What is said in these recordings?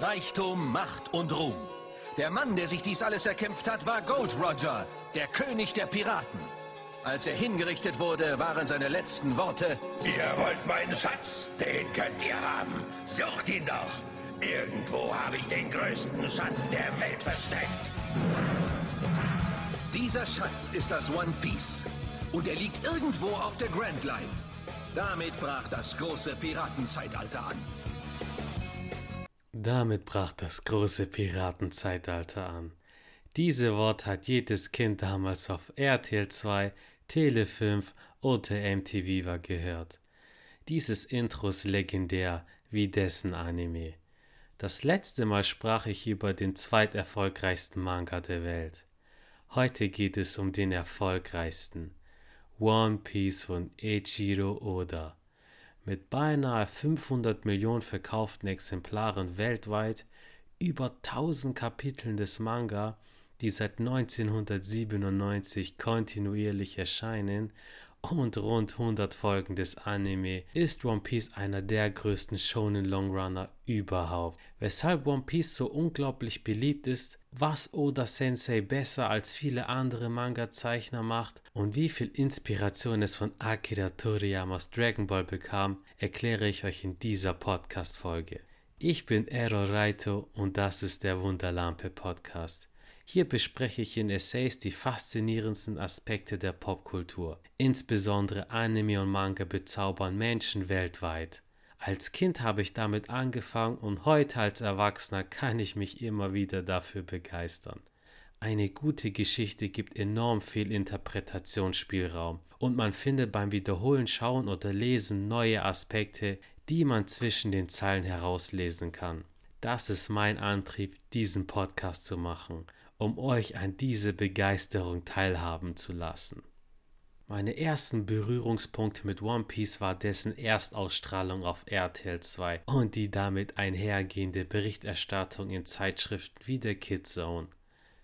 Reichtum, Macht und Ruhm. Der Mann, der sich dies alles erkämpft hat, war Gold Roger, der König der Piraten. Als er hingerichtet wurde, waren seine letzten Worte... Ihr wollt meinen Schatz? Den könnt ihr haben. Sucht ihn doch. Irgendwo habe ich den größten Schatz der Welt versteckt. Dieser Schatz ist das One Piece. Und er liegt irgendwo auf der Grand Line. Damit brach das große Piratenzeitalter an. Damit brach das große Piratenzeitalter an. Diese Wort hat jedes Kind damals auf RTL 2, Tele 5 oder MTV war gehört. Dieses Intro ist legendär wie dessen Anime. Das letzte Mal sprach ich über den zweiterfolgreichsten Manga der Welt. Heute geht es um den erfolgreichsten. One Piece von Eiichiro Oda. Mit beinahe 500 Millionen verkauften Exemplaren weltweit, über 1000 Kapiteln des Manga die seit 1997 kontinuierlich erscheinen und rund 100 Folgen des Anime ist One Piece einer der größten Shonen Longrunner überhaupt. Weshalb One Piece so unglaublich beliebt ist, was Oda Sensei besser als viele andere Manga-Zeichner macht und wie viel Inspiration es von Akira Toriyamas Dragon Ball bekam, erkläre ich euch in dieser Podcast-Folge. Ich bin Ero Raito und das ist der Wunderlampe Podcast. Hier bespreche ich in Essays die faszinierendsten Aspekte der Popkultur. Insbesondere Anime und Manga bezaubern Menschen weltweit. Als Kind habe ich damit angefangen und heute als Erwachsener kann ich mich immer wieder dafür begeistern. Eine gute Geschichte gibt enorm viel Interpretationsspielraum und man findet beim Wiederholen, Schauen oder Lesen neue Aspekte, die man zwischen den Zeilen herauslesen kann. Das ist mein Antrieb, diesen Podcast zu machen um euch an diese Begeisterung teilhaben zu lassen. Meine ersten Berührungspunkte mit One Piece war dessen Erstausstrahlung auf RTL 2 und die damit einhergehende Berichterstattung in Zeitschriften wie der Kid Zone.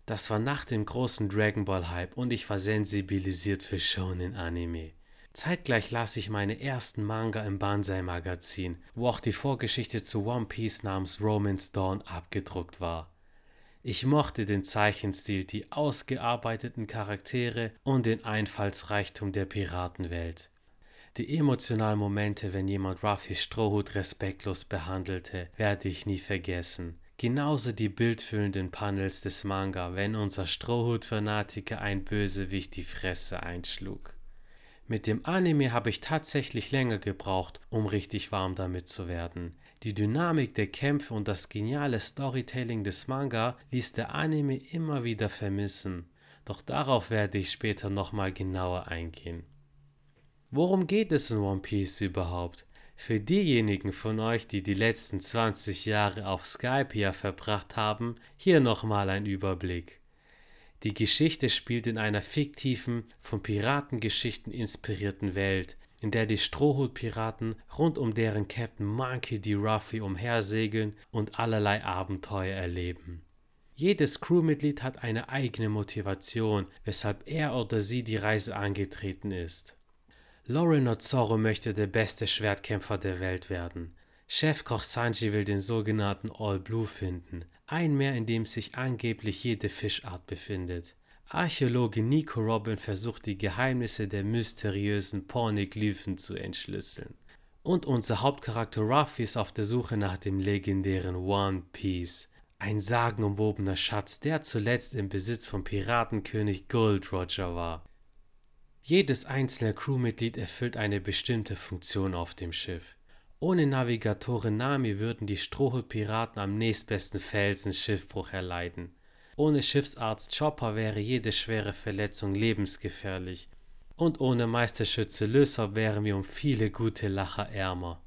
Das war nach dem großen Dragon Ball Hype und ich war sensibilisiert für Shonen Anime. Zeitgleich las ich meine ersten Manga im Banzai Magazin, wo auch die Vorgeschichte zu One Piece namens Romance Dawn abgedruckt war. Ich mochte den Zeichenstil, die ausgearbeiteten Charaktere und den Einfallsreichtum der Piratenwelt. Die emotionalen Momente, wenn jemand Ruffys Strohhut respektlos behandelte, werde ich nie vergessen. Genauso die bildfüllenden Panels des Manga, wenn unser Strohhut-Fanatiker ein Bösewicht die Fresse einschlug. Mit dem Anime habe ich tatsächlich länger gebraucht, um richtig warm damit zu werden. Die Dynamik der Kämpfe und das geniale Storytelling des Manga ließ der Anime immer wieder vermissen. Doch darauf werde ich später nochmal genauer eingehen. Worum geht es in One Piece überhaupt? Für diejenigen von euch, die die letzten 20 Jahre auf Skype hier verbracht haben, hier nochmal ein Überblick. Die Geschichte spielt in einer fiktiven, von Piratengeschichten inspirierten Welt, in der die Strohhutpiraten rund um deren Captain Monkey D. Ruffy umhersegeln und allerlei Abenteuer erleben. Jedes Crewmitglied hat eine eigene Motivation, weshalb er oder sie die Reise angetreten ist. Lauren Otsoro möchte der beste Schwertkämpfer der Welt werden. Chefkoch Sanji will den sogenannten All Blue finden, ein Meer, in dem sich angeblich jede Fischart befindet. Archäologe Nico Robin versucht die Geheimnisse der mysteriösen Pornoglyphen zu entschlüsseln. Und unser Hauptcharakter Ruffy ist auf der Suche nach dem legendären One Piece, ein sagenumwobener Schatz, der zuletzt im Besitz von Piratenkönig Gold Roger war. Jedes einzelne Crewmitglied erfüllt eine bestimmte Funktion auf dem Schiff. Ohne Navigatorin Nami würden die Strohhutpiraten am nächstbesten Felsen Schiffbruch erleiden. Ohne Schiffsarzt Chopper wäre jede schwere Verletzung lebensgefährlich. Und ohne Meisterschütze Löser wären wir um viele gute Lacher ärmer.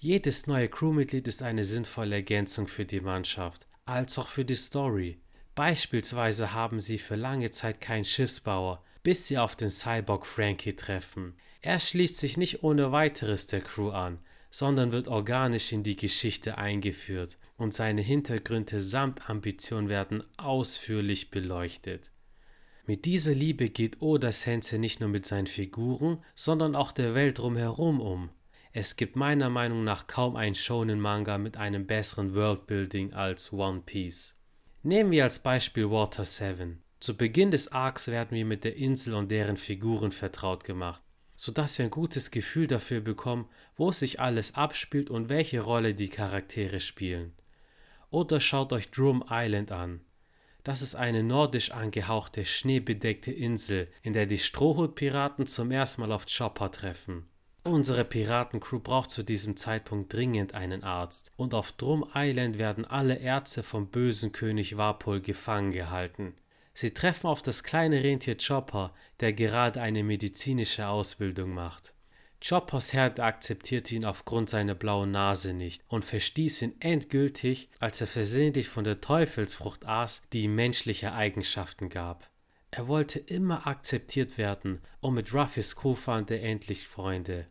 Jedes neue Crewmitglied ist eine sinnvolle Ergänzung für die Mannschaft, als auch für die Story. Beispielsweise haben sie für lange Zeit keinen Schiffsbauer, bis sie auf den Cyborg Frankie treffen. Er schließt sich nicht ohne weiteres der Crew an, sondern wird organisch in die Geschichte eingeführt und seine Hintergründe samt Ambition werden ausführlich beleuchtet. Mit dieser Liebe geht Oda Sensei nicht nur mit seinen Figuren, sondern auch der Welt drumherum um. Es gibt meiner Meinung nach kaum einen Shonen Manga mit einem besseren Worldbuilding als One Piece. Nehmen wir als Beispiel Water 7. Zu Beginn des Arcs werden wir mit der Insel und deren Figuren vertraut gemacht, sodass wir ein gutes Gefühl dafür bekommen, wo sich alles abspielt und welche Rolle die Charaktere spielen. Oder schaut euch Drum Island an. Das ist eine nordisch angehauchte, schneebedeckte Insel, in der die Strohhutpiraten zum ersten Mal auf Chopper treffen. Unsere Piratencrew braucht zu diesem Zeitpunkt dringend einen Arzt, und auf Drum Island werden alle Ärzte vom bösen König Warpol gefangen gehalten. Sie treffen auf das kleine Rentier Chopper, der gerade eine medizinische Ausbildung macht. Choppers Herr akzeptierte ihn aufgrund seiner blauen Nase nicht und verstieß ihn endgültig, als er versehentlich von der Teufelsfrucht aß, die ihm menschliche Eigenschaften gab. Er wollte immer akzeptiert werden und mit Ruffys Crew fand er endlich Freunde.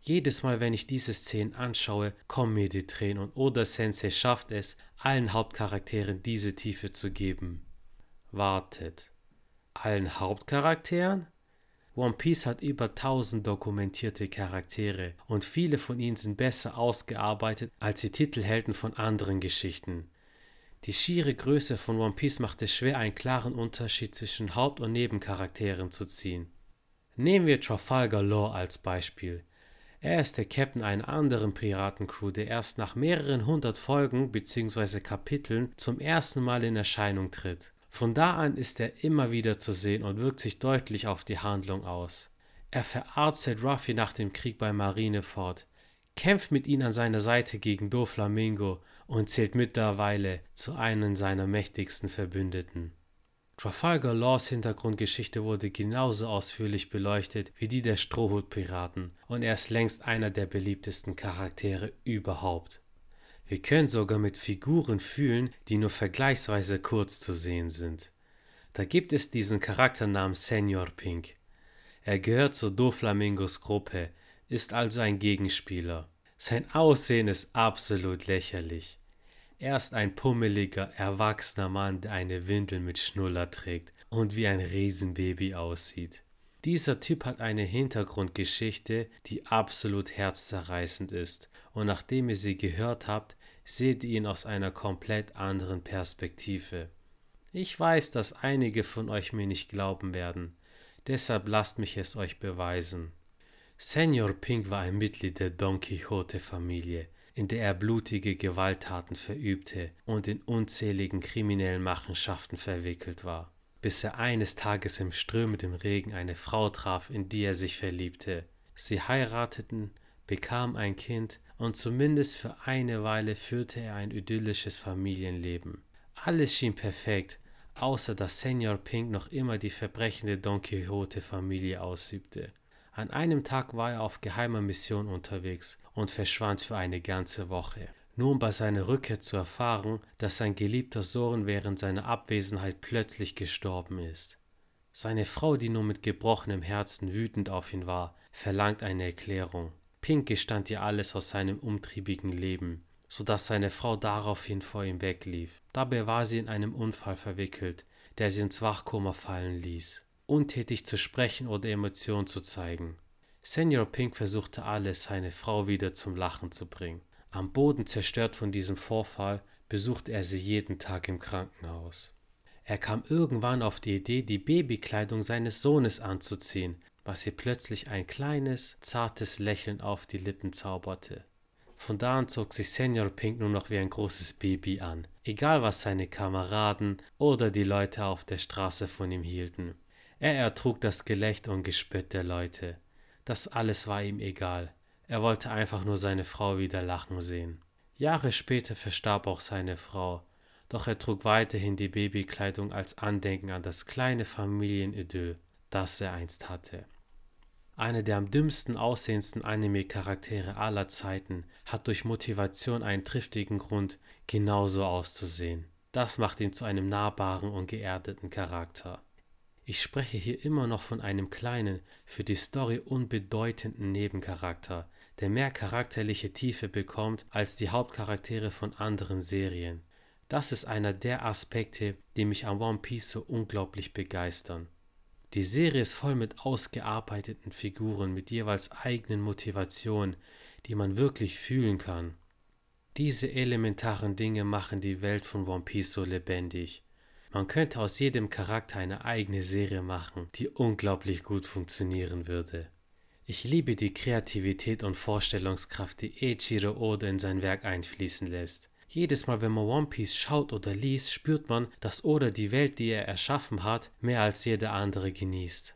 Jedes Mal, wenn ich diese Szenen anschaue, kommen mir die Tränen und Oda Sensei schafft es, allen Hauptcharakteren diese Tiefe zu geben. Wartet. Allen Hauptcharakteren? One Piece hat über 1000 dokumentierte Charaktere und viele von ihnen sind besser ausgearbeitet als die Titelhelden von anderen Geschichten. Die schiere Größe von One Piece macht es schwer, einen klaren Unterschied zwischen Haupt- und Nebencharakteren zu ziehen. Nehmen wir Trafalgar Law als Beispiel. Er ist der Captain einer anderen Piratencrew, der erst nach mehreren hundert Folgen bzw. Kapiteln zum ersten Mal in Erscheinung tritt. Von da an ist er immer wieder zu sehen und wirkt sich deutlich auf die Handlung aus. Er verarztet Ruffy nach dem Krieg bei Marineford, kämpft mit ihm an seiner Seite gegen Doflamingo und zählt mittlerweile zu einem seiner mächtigsten Verbündeten. Trafalgar Laws Hintergrundgeschichte wurde genauso ausführlich beleuchtet wie die der Strohhutpiraten und er ist längst einer der beliebtesten Charaktere überhaupt. Wir können sogar mit Figuren fühlen, die nur vergleichsweise kurz zu sehen sind. Da gibt es diesen Charakter namens Senior Pink. Er gehört zur Doflamingos Gruppe, ist also ein Gegenspieler. Sein Aussehen ist absolut lächerlich. Er ist ein pummeliger, erwachsener Mann, der eine Windel mit Schnuller trägt und wie ein Riesenbaby aussieht. Dieser Typ hat eine Hintergrundgeschichte, die absolut herzzerreißend ist, und nachdem ihr sie gehört habt, seht ihn aus einer komplett anderen Perspektive. Ich weiß, dass einige von euch mir nicht glauben werden, deshalb lasst mich es euch beweisen. Senor Pink war ein Mitglied der Don Quixote-Familie in der er blutige Gewalttaten verübte und in unzähligen kriminellen Machenschaften verwickelt war, bis er eines Tages im strömenden Regen eine Frau traf, in die er sich verliebte. Sie heirateten, bekamen ein Kind und zumindest für eine Weile führte er ein idyllisches Familienleben. Alles schien perfekt, außer dass Senor Pink noch immer die Verbrechen der Don Quixote-Familie ausübte. An einem Tag war er auf geheimer Mission unterwegs und verschwand für eine ganze Woche, nur um bei seiner Rückkehr zu erfahren, dass sein geliebter Sohn während seiner Abwesenheit plötzlich gestorben ist. Seine Frau, die nur mit gebrochenem Herzen wütend auf ihn war, verlangt eine Erklärung. Pink gestand ihr alles aus seinem umtriebigen Leben, so dass seine Frau daraufhin vor ihm weglief. Dabei war sie in einem Unfall verwickelt, der sie ins Wachkoma fallen ließ untätig zu sprechen oder Emotionen zu zeigen. Senior Pink versuchte alles, seine Frau wieder zum Lachen zu bringen. Am Boden zerstört von diesem Vorfall besuchte er sie jeden Tag im Krankenhaus. Er kam irgendwann auf die Idee, die Babykleidung seines Sohnes anzuziehen, was ihr plötzlich ein kleines, zartes Lächeln auf die Lippen zauberte. Von da an zog sich Senior Pink nur noch wie ein großes Baby an, egal was seine Kameraden oder die Leute auf der Straße von ihm hielten. Er ertrug das Gelächter und Gespött der Leute. Das alles war ihm egal. Er wollte einfach nur seine Frau wieder lachen sehen. Jahre später verstarb auch seine Frau, doch er trug weiterhin die Babykleidung als Andenken an das kleine Familienidyll, das er einst hatte. Einer der am dümmsten aussehendsten Anime-Charaktere aller Zeiten hat durch Motivation einen triftigen Grund, genauso auszusehen. Das macht ihn zu einem nahbaren und geerdeten Charakter. Ich spreche hier immer noch von einem kleinen, für die Story unbedeutenden Nebencharakter, der mehr charakterliche Tiefe bekommt als die Hauptcharaktere von anderen Serien. Das ist einer der Aspekte, die mich an One Piece so unglaublich begeistern. Die Serie ist voll mit ausgearbeiteten Figuren mit jeweils eigenen Motivationen, die man wirklich fühlen kann. Diese elementaren Dinge machen die Welt von One Piece so lebendig. Man könnte aus jedem Charakter eine eigene Serie machen, die unglaublich gut funktionieren würde. Ich liebe die Kreativität und Vorstellungskraft, die Eiichiro Oda in sein Werk einfließen lässt. Jedes Mal, wenn man One Piece schaut oder liest, spürt man, dass Oda die Welt, die er erschaffen hat, mehr als jeder andere genießt.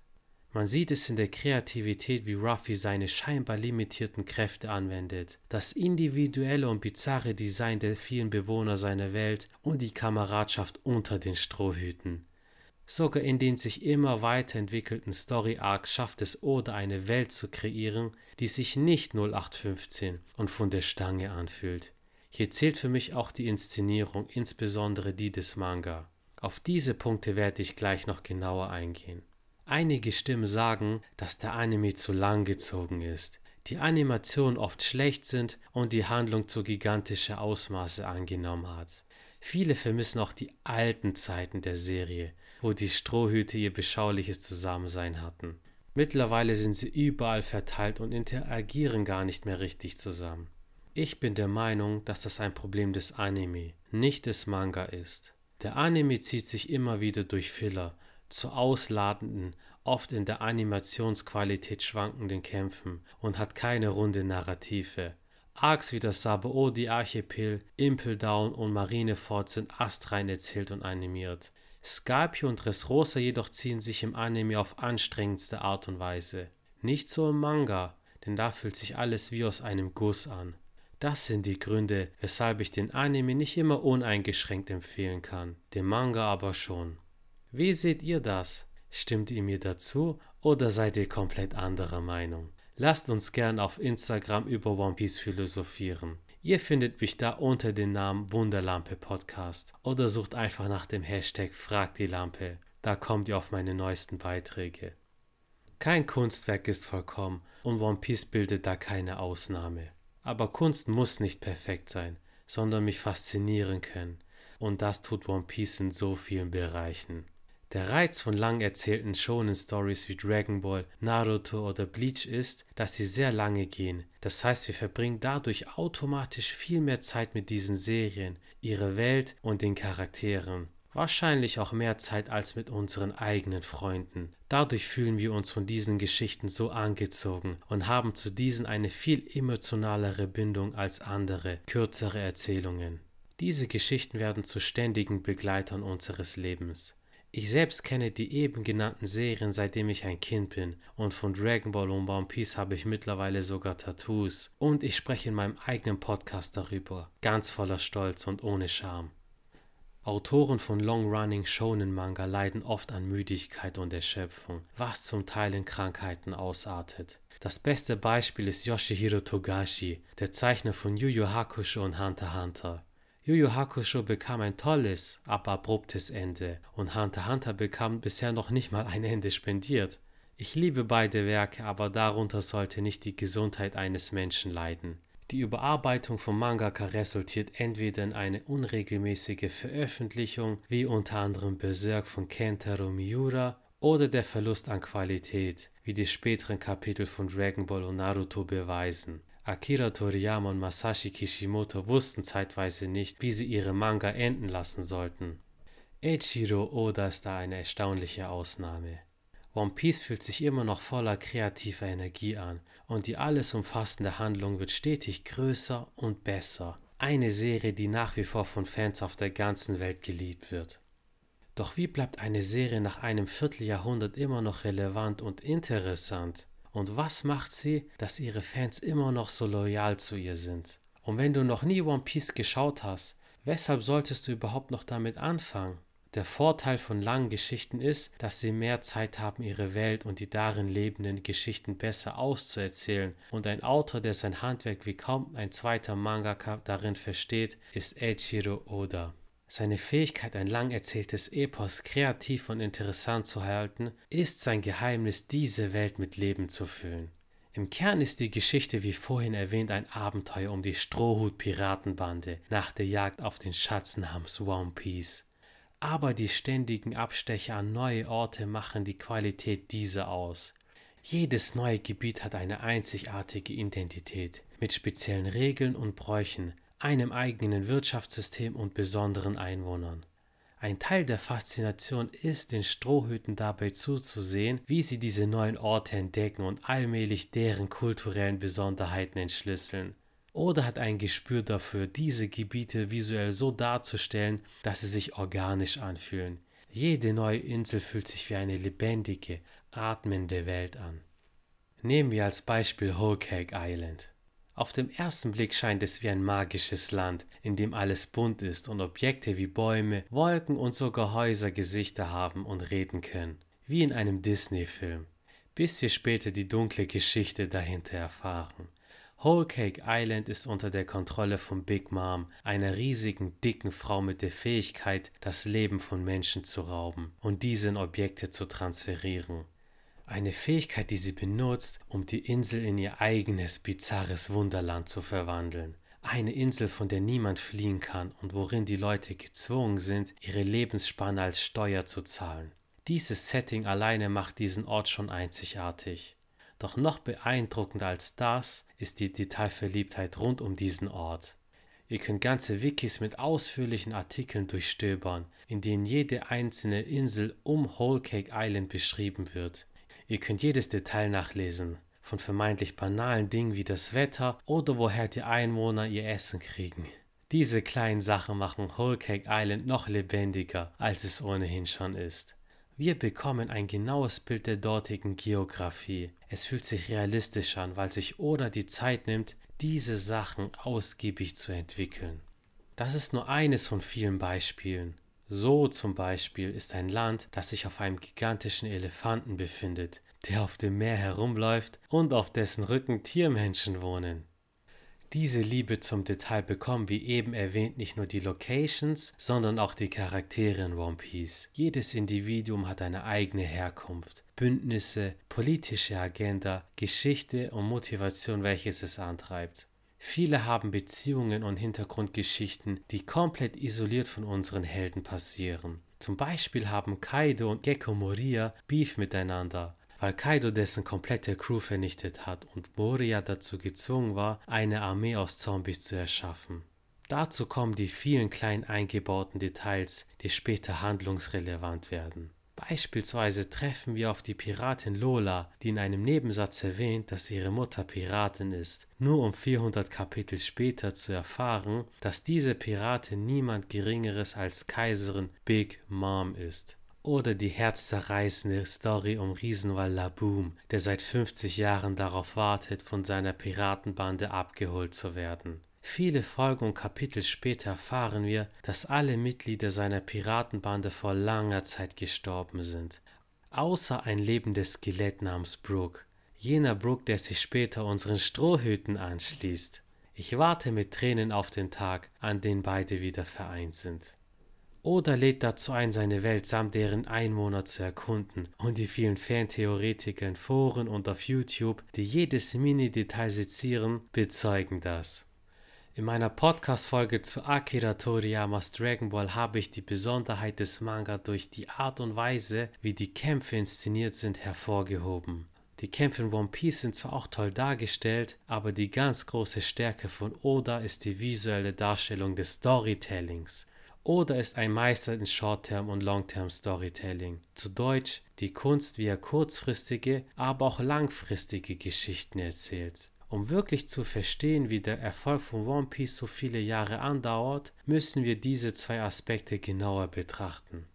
Man sieht es in der Kreativität, wie Ruffy seine scheinbar limitierten Kräfte anwendet, das individuelle und bizarre Design der vielen Bewohner seiner Welt und die Kameradschaft unter den Strohhüten. Sogar in den sich immer weiterentwickelten Story Arcs schafft es Oda eine Welt zu kreieren, die sich nicht 0815 und von der Stange anfühlt. Hier zählt für mich auch die Inszenierung, insbesondere die des Manga. Auf diese Punkte werde ich gleich noch genauer eingehen. Einige Stimmen sagen, dass der Anime zu lang gezogen ist, die Animationen oft schlecht sind und die Handlung zu gigantische Ausmaße angenommen hat. Viele vermissen auch die alten Zeiten der Serie, wo die Strohhüte ihr beschauliches Zusammensein hatten. Mittlerweile sind sie überall verteilt und interagieren gar nicht mehr richtig zusammen. Ich bin der Meinung, dass das ein Problem des Anime, nicht des Manga ist. Der Anime zieht sich immer wieder durch Filler, zu ausladenden, oft in der Animationsqualität schwankenden Kämpfen und hat keine runde Narrative. Arcs wie das Sabaody Archipel, Impel Down und Marineford sind astrein erzählt und animiert. Scarpio und Dressrosa jedoch ziehen sich im Anime auf anstrengendste Art und Weise. Nicht so im Manga, denn da fühlt sich alles wie aus einem Guss an. Das sind die Gründe, weshalb ich den Anime nicht immer uneingeschränkt empfehlen kann, den Manga aber schon. Wie seht ihr das? Stimmt ihr mir dazu oder seid ihr komplett anderer Meinung? Lasst uns gern auf Instagram über One Piece philosophieren. Ihr findet mich da unter dem Namen Wunderlampe Podcast oder sucht einfach nach dem Hashtag Frag die Lampe. Da kommt ihr auf meine neuesten Beiträge. Kein Kunstwerk ist vollkommen und One Piece bildet da keine Ausnahme. Aber Kunst muss nicht perfekt sein, sondern mich faszinieren können. Und das tut One Piece in so vielen Bereichen. Der Reiz von lang erzählten Shonen-Stories wie Dragon Ball, Naruto oder Bleach ist, dass sie sehr lange gehen. Das heißt, wir verbringen dadurch automatisch viel mehr Zeit mit diesen Serien, ihrer Welt und den Charakteren. Wahrscheinlich auch mehr Zeit als mit unseren eigenen Freunden. Dadurch fühlen wir uns von diesen Geschichten so angezogen und haben zu diesen eine viel emotionalere Bindung als andere, kürzere Erzählungen. Diese Geschichten werden zu ständigen Begleitern unseres Lebens. Ich selbst kenne die eben genannten Serien seitdem ich ein Kind bin und von Dragon Ball und One Piece habe ich mittlerweile sogar Tattoos und ich spreche in meinem eigenen Podcast darüber, ganz voller Stolz und ohne Scham. Autoren von Long-Running Shonen-Manga leiden oft an Müdigkeit und Erschöpfung, was zum Teil in Krankheiten ausartet. Das beste Beispiel ist Yoshihiro Togashi, der Zeichner von Yu Yu Hakusho und Hunter x Hunter. Yu Yu Hakusho bekam ein tolles, aber abruptes Ende und Hunter x Hunter bekam bisher noch nicht mal ein Ende spendiert. Ich liebe beide Werke, aber darunter sollte nicht die Gesundheit eines Menschen leiden. Die Überarbeitung von Mangaka resultiert entweder in eine unregelmäßige Veröffentlichung, wie unter anderem Berserk von Kentaro Miura, oder der Verlust an Qualität, wie die späteren Kapitel von Dragon Ball und Naruto beweisen. Akira Toriyama und Masashi Kishimoto wussten zeitweise nicht, wie sie ihre Manga enden lassen sollten. Eiichiro Oda ist da eine erstaunliche Ausnahme. One Piece fühlt sich immer noch voller kreativer Energie an und die alles umfassende Handlung wird stetig größer und besser. Eine Serie, die nach wie vor von Fans auf der ganzen Welt geliebt wird. Doch wie bleibt eine Serie nach einem Vierteljahrhundert immer noch relevant und interessant? Und was macht sie, dass ihre Fans immer noch so loyal zu ihr sind? Und wenn du noch nie One Piece geschaut hast, weshalb solltest du überhaupt noch damit anfangen? Der Vorteil von langen Geschichten ist, dass sie mehr Zeit haben, ihre Welt und die darin lebenden Geschichten besser auszuerzählen. Und ein Autor, der sein Handwerk wie kaum ein zweiter Mangaka darin versteht, ist Eiichiro Oda. Seine Fähigkeit, ein lang erzähltes Epos kreativ und interessant zu halten, ist sein Geheimnis, diese Welt mit Leben zu füllen. Im Kern ist die Geschichte wie vorhin erwähnt ein Abenteuer um die Strohhut-Piratenbande nach der Jagd auf den Schatz namens One Piece. Aber die ständigen Abstecher an neue Orte machen die Qualität dieser aus. Jedes neue Gebiet hat eine einzigartige Identität, mit speziellen Regeln und Bräuchen, einem eigenen Wirtschaftssystem und besonderen Einwohnern. Ein Teil der Faszination ist, den Strohhüten dabei zuzusehen, wie sie diese neuen Orte entdecken und allmählich deren kulturellen Besonderheiten entschlüsseln. Oder hat ein Gespür dafür, diese Gebiete visuell so darzustellen, dass sie sich organisch anfühlen. Jede neue Insel fühlt sich wie eine lebendige, atmende Welt an. Nehmen wir als Beispiel Cake Island. Auf den ersten Blick scheint es wie ein magisches Land, in dem alles bunt ist und Objekte wie Bäume, Wolken und sogar Häuser Gesichter haben und reden können, wie in einem Disney-Film, bis wir später die dunkle Geschichte dahinter erfahren. Whole Cake Island ist unter der Kontrolle von Big Mom, einer riesigen, dicken Frau mit der Fähigkeit, das Leben von Menschen zu rauben und diese in Objekte zu transferieren. Eine Fähigkeit, die sie benutzt, um die Insel in ihr eigenes, bizarres Wunderland zu verwandeln. Eine Insel, von der niemand fliehen kann und worin die Leute gezwungen sind, ihre Lebensspanne als Steuer zu zahlen. Dieses Setting alleine macht diesen Ort schon einzigartig. Doch noch beeindruckender als das ist die Detailverliebtheit rund um diesen Ort. Ihr könnt ganze Wikis mit ausführlichen Artikeln durchstöbern, in denen jede einzelne Insel um Whole Cake Island beschrieben wird. Ihr könnt jedes Detail nachlesen, von vermeintlich banalen Dingen wie das Wetter oder woher die Einwohner ihr Essen kriegen. Diese kleinen Sachen machen Whole Cake Island noch lebendiger, als es ohnehin schon ist. Wir bekommen ein genaues Bild der dortigen Geografie. Es fühlt sich realistisch an, weil sich Oda die Zeit nimmt, diese Sachen ausgiebig zu entwickeln. Das ist nur eines von vielen Beispielen. So zum Beispiel ist ein Land, das sich auf einem gigantischen Elefanten befindet, der auf dem Meer herumläuft und auf dessen Rücken Tiermenschen wohnen. Diese Liebe zum Detail bekommen, wie eben erwähnt, nicht nur die Locations, sondern auch die Charaktere in One Piece. Jedes Individuum hat eine eigene Herkunft, Bündnisse, politische Agenda, Geschichte und Motivation, welches es antreibt. Viele haben Beziehungen und Hintergrundgeschichten, die komplett isoliert von unseren Helden passieren. Zum Beispiel haben Kaido und Gecko Moria Beef miteinander, weil Kaido dessen komplette Crew vernichtet hat und Moria dazu gezwungen war, eine Armee aus Zombies zu erschaffen. Dazu kommen die vielen klein eingebauten Details, die später handlungsrelevant werden. Beispielsweise treffen wir auf die Piratin Lola, die in einem Nebensatz erwähnt, dass ihre Mutter Piratin ist, nur um 400 Kapitel später zu erfahren, dass diese Piratin niemand Geringeres als Kaiserin Big Mom ist. Oder die herzzerreißende Story um Riesenwall Laboom, der seit 50 Jahren darauf wartet, von seiner Piratenbande abgeholt zu werden. Viele Folgen und Kapitel später erfahren wir, dass alle Mitglieder seiner Piratenbande vor langer Zeit gestorben sind. Außer ein lebendes Skelett namens Brooke. Jener Brooke, der sich später unseren Strohhüten anschließt. Ich warte mit Tränen auf den Tag, an dem beide wieder vereint sind. Oder lädt dazu ein, seine Welt samt deren Einwohner zu erkunden. Und die vielen Fantheoretiker in Foren und auf YouTube, die jedes Mini-Detail sezieren, bezeugen das. In meiner Podcast-Folge zu Akira Toriyamas Dragon Ball habe ich die Besonderheit des Manga durch die Art und Weise, wie die Kämpfe inszeniert sind, hervorgehoben. Die Kämpfe in One Piece sind zwar auch toll dargestellt, aber die ganz große Stärke von Oda ist die visuelle Darstellung des Storytellings. Oda ist ein Meister in Short-Term und Long-Term Storytelling. Zu Deutsch die Kunst, wie er kurzfristige, aber auch langfristige Geschichten erzählt. Um wirklich zu verstehen, wie der Erfolg von One Piece so viele Jahre andauert, müssen wir diese zwei Aspekte genauer betrachten.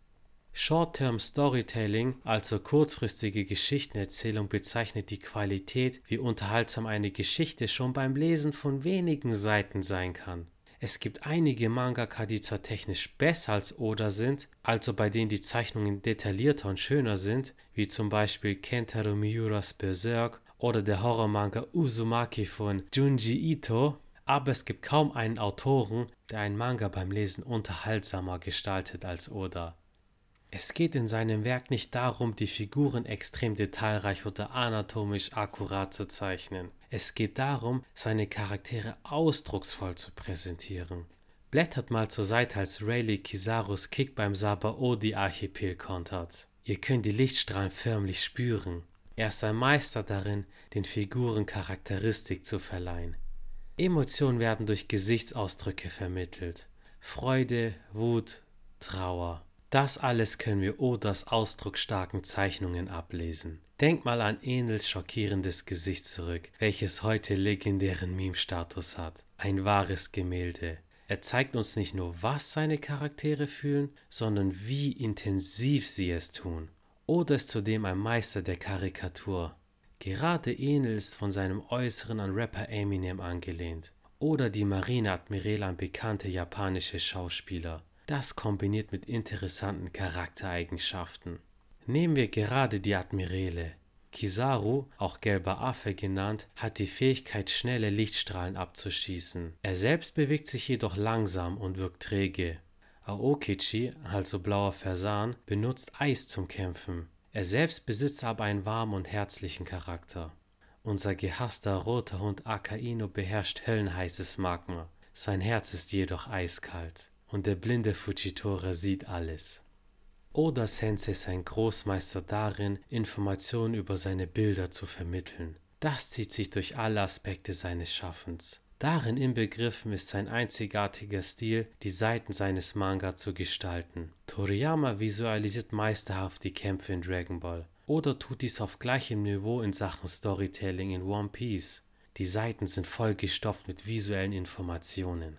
Short-Term Storytelling, also kurzfristige Geschichtenerzählung, bezeichnet die Qualität, wie unterhaltsam eine Geschichte schon beim Lesen von wenigen Seiten sein kann. Es gibt einige Mangaka, die zwar technisch besser als Oda sind, also bei denen die Zeichnungen detaillierter und schöner sind, wie zum Beispiel Kentaro Miuras Berserk oder der Horrormanga Uzumaki von Junji Ito, aber es gibt kaum einen Autoren, der einen Manga beim Lesen unterhaltsamer gestaltet als Oda. Es geht in seinem Werk nicht darum, die Figuren extrem detailreich oder anatomisch akkurat zu zeichnen. Es geht darum, seine Charaktere ausdrucksvoll zu präsentieren. Blättert mal zur Seite, als Rayleigh Kisarus Kick beim Sabaody-Archipel kontert. Ihr könnt die Lichtstrahlen förmlich spüren. Er ist ein Meister darin, den Figuren Charakteristik zu verleihen. Emotionen werden durch Gesichtsausdrücke vermittelt. Freude, Wut, Trauer. Das alles können wir Odas ausdrucksstarken Zeichnungen ablesen. Denk mal an Enels schockierendes Gesicht zurück, welches heute legendären Meme-Status hat. Ein wahres Gemälde. Er zeigt uns nicht nur, was seine Charaktere fühlen, sondern wie intensiv sie es tun. Oda ist zudem ein Meister der Karikatur. Gerade Enel ist von seinem Äußeren an Rapper Eminem angelehnt. Oder die Marineadmiräle an bekannte japanische Schauspieler. Das kombiniert mit interessanten Charaktereigenschaften. Nehmen wir gerade die Admiräle. Kizaru, auch gelber Affe genannt, hat die Fähigkeit, schnelle Lichtstrahlen abzuschießen. Er selbst bewegt sich jedoch langsam und wirkt träge. Aokichi, also blauer Fasan, benutzt Eis zum Kämpfen. Er selbst besitzt aber einen warmen und herzlichen Charakter. Unser gehasster roter Hund Akaino beherrscht höllenheißes Magma. Sein Herz ist jedoch eiskalt. Und der blinde Fujitora sieht alles. Oda Sensei ist ein Großmeister darin, Informationen über seine Bilder zu vermitteln. Das zieht sich durch alle Aspekte seines Schaffens. Darin inbegriffen ist sein einzigartiger Stil, die Seiten seines Manga zu gestalten. Toriyama visualisiert meisterhaft die Kämpfe in Dragon Ball oder tut dies auf gleichem Niveau in Sachen Storytelling in One Piece. Die Seiten sind vollgestopft mit visuellen Informationen.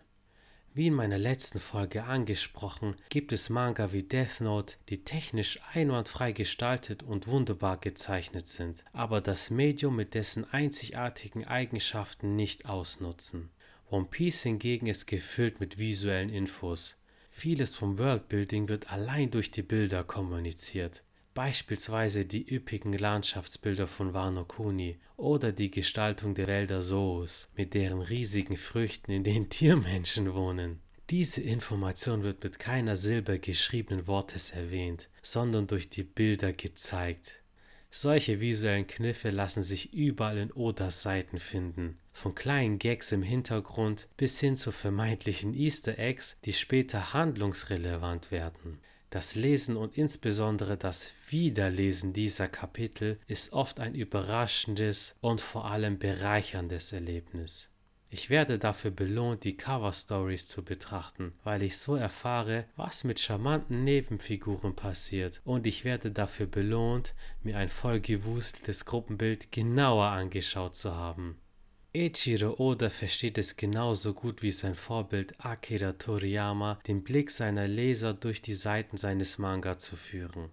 Wie in meiner letzten Folge angesprochen, gibt es Manga wie Death Note, die technisch einwandfrei gestaltet und wunderbar gezeichnet sind, aber das Medium mit dessen einzigartigen Eigenschaften nicht ausnutzen. One Piece hingegen ist gefüllt mit visuellen Infos. Vieles vom Worldbuilding wird allein durch die Bilder kommuniziert. Beispielsweise die üppigen Landschaftsbilder von Wano Kuni oder die Gestaltung der Wälder Soos mit deren riesigen Früchten, in denen Tiermenschen wohnen. Diese Information wird mit keiner Silbe geschriebenen Wortes erwähnt, sondern durch die Bilder gezeigt. Solche visuellen Kniffe lassen sich überall in Odas Seiten finden, von kleinen Gags im Hintergrund bis hin zu vermeintlichen Easter Eggs, die später handlungsrelevant werden. Das Lesen und insbesondere das Wiederlesen dieser Kapitel ist oft ein überraschendes und vor allem bereicherndes Erlebnis. Ich werde dafür belohnt, die Cover Stories zu betrachten, weil ich so erfahre, was mit charmanten Nebenfiguren passiert, und ich werde dafür belohnt, mir ein vollgewusteltes Gruppenbild genauer angeschaut zu haben. Eiichiro Oda versteht es genauso gut wie sein Vorbild Akira Toriyama, den Blick seiner Leser durch die Seiten seines Manga zu führen.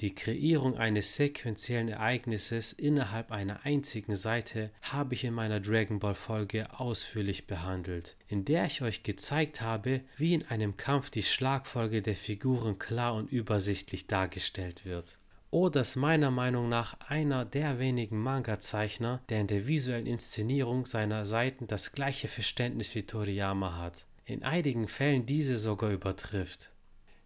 Die Kreierung eines sequentiellen Ereignisses innerhalb einer einzigen Seite habe ich in meiner Dragon Ball Folge ausführlich behandelt, in der ich euch gezeigt habe, wie in einem Kampf die Schlagfolge der Figuren klar und übersichtlich dargestellt wird. Oda ist meiner Meinung nach einer der wenigen Manga-Zeichner, der in der visuellen Inszenierung seiner Seiten das gleiche Verständnis wie Toriyama hat, in einigen Fällen diese sogar übertrifft.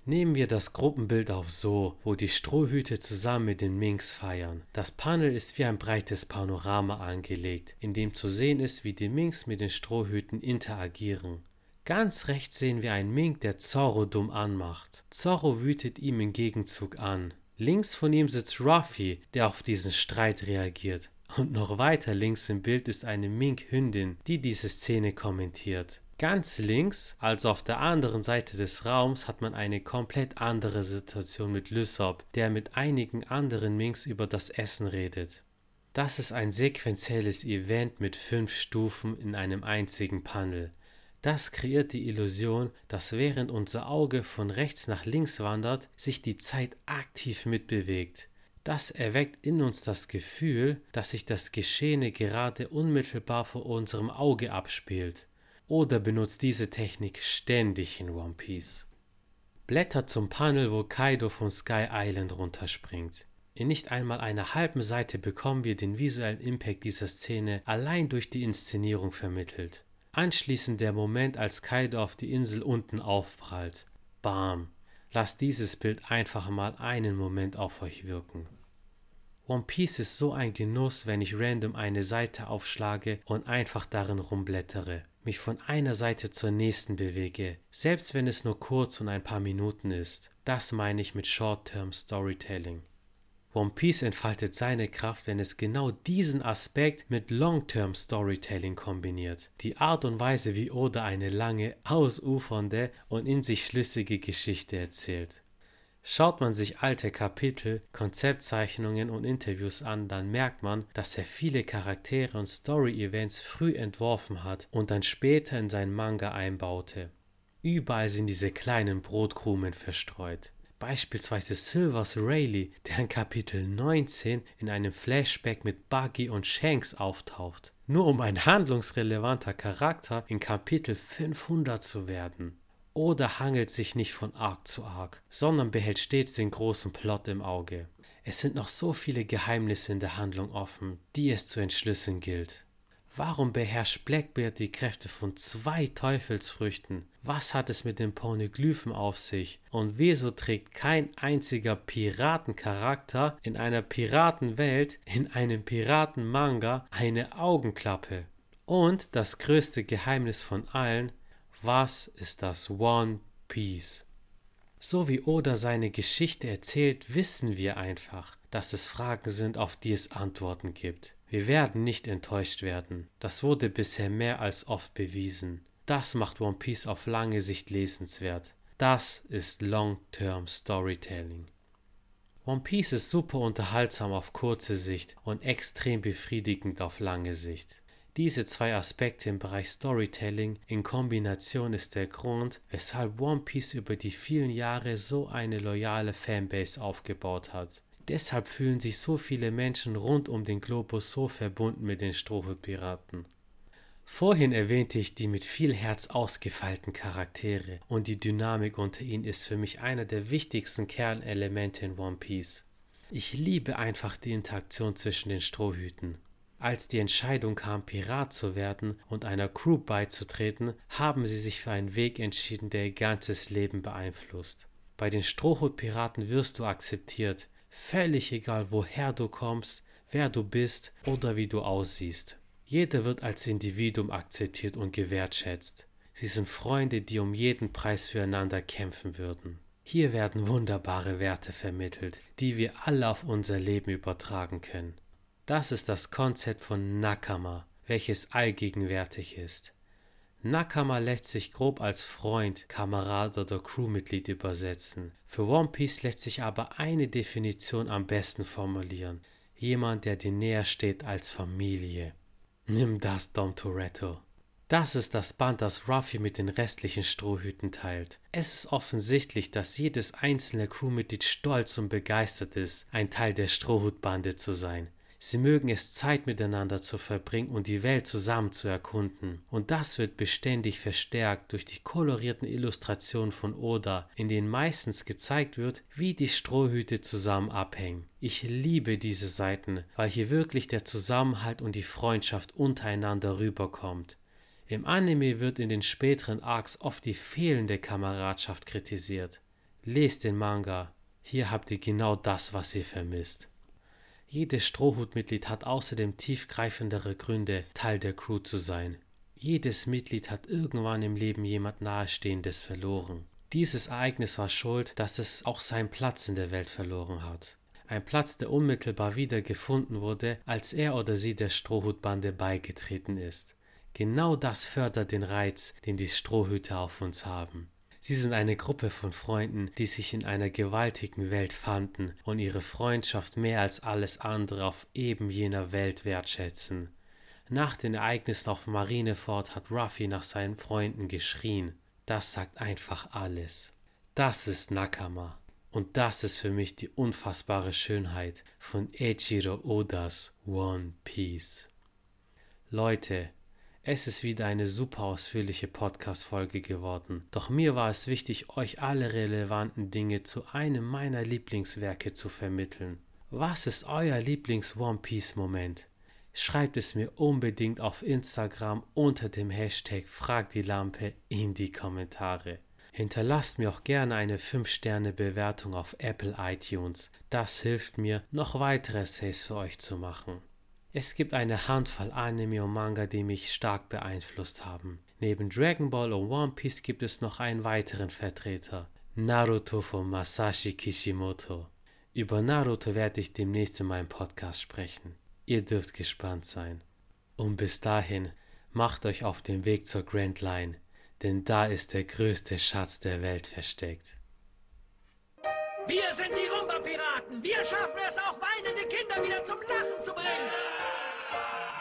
Nehmen wir das Gruppenbild auf so, wo die Strohhüte zusammen mit den Minks feiern. Das Panel ist wie ein breites Panorama angelegt, in dem zu sehen ist, wie die Minks mit den Strohhüten interagieren. Ganz rechts sehen wir einen Mink, der Zorro dumm anmacht. Zorro wütet ihm im Gegenzug an. Links von ihm sitzt Ruffy, der auf diesen Streit reagiert. Und noch weiter links im Bild ist eine Mink-Hündin, die diese Szene kommentiert. Ganz links, also auf der anderen Seite des Raums, hat man eine komplett andere Situation mit Lysop, der mit einigen anderen Minks über das Essen redet. Das ist ein sequenzielles Event mit fünf Stufen in einem einzigen Panel. Das kreiert die Illusion, dass während unser Auge von rechts nach links wandert, sich die Zeit aktiv mitbewegt. Das erweckt in uns das Gefühl, dass sich das Geschehene gerade unmittelbar vor unserem Auge abspielt. Oder benutzt diese Technik ständig in One Piece. Blätter zum Panel, wo Kaido von Sky Island runterspringt. In nicht einmal einer halben Seite bekommen wir den visuellen Impact dieser Szene allein durch die Inszenierung vermittelt. Anschließend der Moment, als Kaido auf die Insel unten aufprallt. Bam. Lasst dieses Bild einfach mal einen Moment auf euch wirken. One Piece ist so ein Genuss, wenn ich random eine Seite aufschlage und einfach darin rumblättere, mich von einer Seite zur nächsten bewege, selbst wenn es nur kurz und ein paar Minuten ist. Das meine ich mit Short-Term Storytelling. One Piece entfaltet seine Kraft, wenn es genau diesen Aspekt mit Long-Term Storytelling kombiniert. Die Art und Weise, wie Oda eine lange, ausufernde und in sich schlüssige Geschichte erzählt. Schaut man sich alte Kapitel, Konzeptzeichnungen und Interviews an, dann merkt man, dass er viele Charaktere und Story-Events früh entworfen hat und dann später in seinen Manga einbaute. Überall sind diese kleinen Brotkrumen verstreut. Beispielsweise Silvers Rayleigh, der in Kapitel 19 in einem Flashback mit Buggy und Shanks auftaucht, nur um ein handlungsrelevanter Charakter in Kapitel 500 zu werden. Oder hangelt sich nicht von Arc zu Arc, sondern behält stets den großen Plot im Auge. Es sind noch so viele Geheimnisse in der Handlung offen, die es zu entschlüsseln gilt. Warum beherrscht Blackbeard die Kräfte von zwei Teufelsfrüchten? Was hat es mit den Pornoglyphen auf sich? Und wieso trägt kein einziger Piratencharakter in einer Piratenwelt, in einem Piratenmanga eine Augenklappe? Und das größte Geheimnis von allen, was ist das One Piece? So wie Oda seine Geschichte erzählt, wissen wir einfach, dass es Fragen sind, auf die es Antworten gibt. Wir werden nicht enttäuscht werden. Das wurde bisher mehr als oft bewiesen. Das macht One Piece auf lange Sicht lesenswert. Das ist Long-Term Storytelling. One Piece ist super unterhaltsam auf kurze Sicht und extrem befriedigend auf lange Sicht. Diese zwei Aspekte im Bereich Storytelling in Kombination ist der Grund, weshalb One Piece über die vielen Jahre so eine loyale Fanbase aufgebaut hat. Deshalb fühlen sich so viele Menschen rund um den Globus so verbunden mit den Strohhutpiraten. Vorhin erwähnte ich die mit viel Herz ausgefeilten Charaktere und die Dynamik unter ihnen ist für mich einer der wichtigsten Kernelemente in One Piece. Ich liebe einfach die Interaktion zwischen den Strohhüten. Als die Entscheidung kam, Pirat zu werden und einer Crew beizutreten, haben sie sich für einen Weg entschieden, der ihr ganzes Leben beeinflusst. Bei den Strohhutpiraten wirst du akzeptiert, Völlig egal, woher du kommst, wer du bist oder wie du aussiehst. Jeder wird als Individuum akzeptiert und gewertschätzt. Sie sind Freunde, die um jeden Preis füreinander kämpfen würden. Hier werden wunderbare Werte vermittelt, die wir alle auf unser Leben übertragen können. Das ist das Konzept von Nakama, welches allgegenwärtig ist. Nakama lässt sich grob als Freund, Kamerad oder Crewmitglied übersetzen. Für One Piece lässt sich aber eine Definition am besten formulieren. Jemand, der dir näher steht als Familie. Nimm das, Dom Toretto. Das ist das Band, das Ruffy mit den restlichen Strohhüten teilt. Es ist offensichtlich, dass jedes einzelne Crewmitglied stolz und begeistert ist, ein Teil der Strohhutbande zu sein. Sie mögen es Zeit miteinander zu verbringen und die Welt zusammen zu erkunden. Und das wird beständig verstärkt durch die kolorierten Illustrationen von Oda, in denen meistens gezeigt wird, wie die Strohhüte zusammen abhängen. Ich liebe diese Seiten, weil hier wirklich der Zusammenhalt und die Freundschaft untereinander rüberkommt. Im Anime wird in den späteren Arcs oft die fehlende Kameradschaft kritisiert. Lest den Manga. Hier habt ihr genau das, was ihr vermisst. Jedes Strohhutmitglied hat außerdem tiefgreifendere Gründe, Teil der Crew zu sein. Jedes Mitglied hat irgendwann im Leben jemand Nahestehendes verloren. Dieses Ereignis war schuld, dass es auch seinen Platz in der Welt verloren hat. Ein Platz, der unmittelbar wieder gefunden wurde, als er oder sie der Strohhutbande beigetreten ist. Genau das fördert den Reiz, den die Strohhüte auf uns haben. Sie sind eine Gruppe von Freunden, die sich in einer gewaltigen Welt fanden und ihre Freundschaft mehr als alles andere auf eben jener Welt wertschätzen. Nach den Ereignissen auf Marineford hat Ruffy nach seinen Freunden geschrien. Das sagt einfach alles. Das ist Nakama. Und das ist für mich die unfassbare Schönheit von Eiichiro Odas One Piece. Leute, es ist wieder eine super ausführliche Podcast-Folge geworden. Doch mir war es wichtig, euch alle relevanten Dinge zu einem meiner Lieblingswerke zu vermitteln. Was ist euer Lieblings-One Piece-Moment? Schreibt es mir unbedingt auf Instagram unter dem Hashtag Frag die Lampe in die Kommentare. Hinterlasst mir auch gerne eine 5-Sterne-Bewertung auf Apple iTunes. Das hilft mir, noch weitere Essays für euch zu machen. Es gibt eine Handvoll Anime und Manga, die mich stark beeinflusst haben. Neben Dragon Ball und One Piece gibt es noch einen weiteren Vertreter, Naruto von Masashi Kishimoto. Über Naruto werde ich demnächst in meinem Podcast sprechen. Ihr dürft gespannt sein. Und bis dahin, macht euch auf den Weg zur Grand Line, denn da ist der größte Schatz der Welt versteckt. Wir sind die Rumba-Piraten. Wir schaffen es auch, weinende Kinder wieder zum Lachen zu bringen.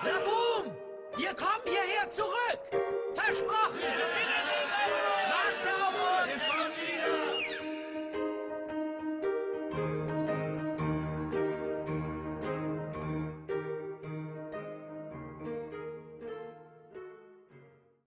Na boom! Wir kommen hierher zurück. Versprochen.